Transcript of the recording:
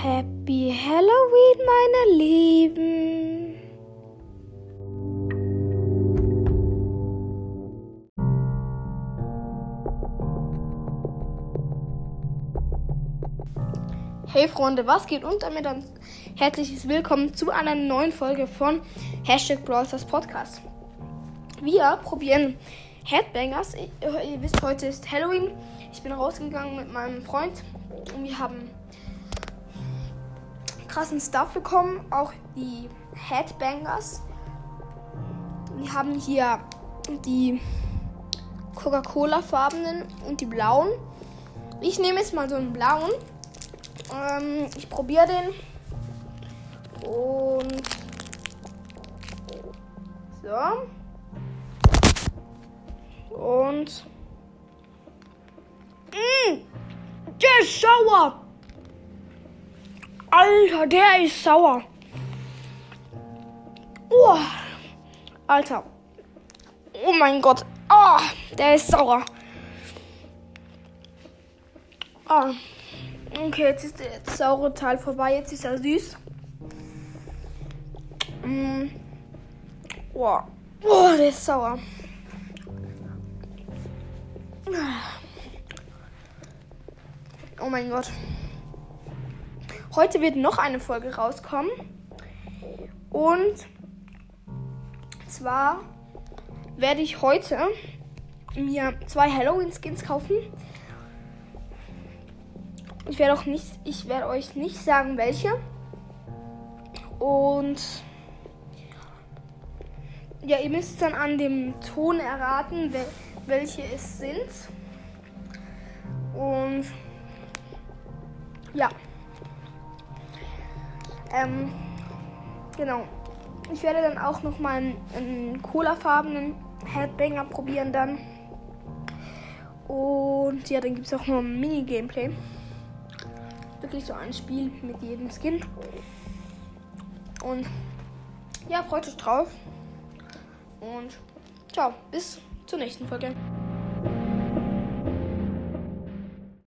Happy Halloween, meine Lieben. Hey Freunde, was geht? Und damit ein herzliches Willkommen zu einer neuen Folge von Hashtag Brawlstars Podcast. Wir probieren Headbangers. Ihr wisst, heute ist Halloween. Ich bin rausgegangen mit meinem Freund und wir haben krassen Stuff bekommen. Auch die Headbangers. Wir haben hier die Coca-Cola-farbenen und die blauen. Ich nehme jetzt mal so einen blauen. Ähm, ich probiere den. Und so. Und. Mmh, der ist sauer. Alter, der ist sauer. Oh, Alter. Oh mein Gott. Oh, der ist sauer. Oh. Okay, jetzt ist der saure Teil vorbei. Jetzt ist er süß. Mm. Oh. oh, der ist sauer. Oh mein Gott. Heute wird noch eine Folge rauskommen. Und zwar werde ich heute mir zwei Halloween-Skins kaufen. Ich werde auch nicht, ich werde euch nicht sagen, welche. Und ja, ihr müsst dann an dem Ton erraten, wel welche es sind. Und ja. Ähm, genau. Ich werde dann auch noch mal einen, einen colafarbenen Headbanger probieren dann. Und ja, dann gibt es auch noch ein Mini-Gameplay. Wirklich so ein Spiel mit jedem Skin. Und ja, freut euch drauf. Und ciao, bis zur nächsten Folge.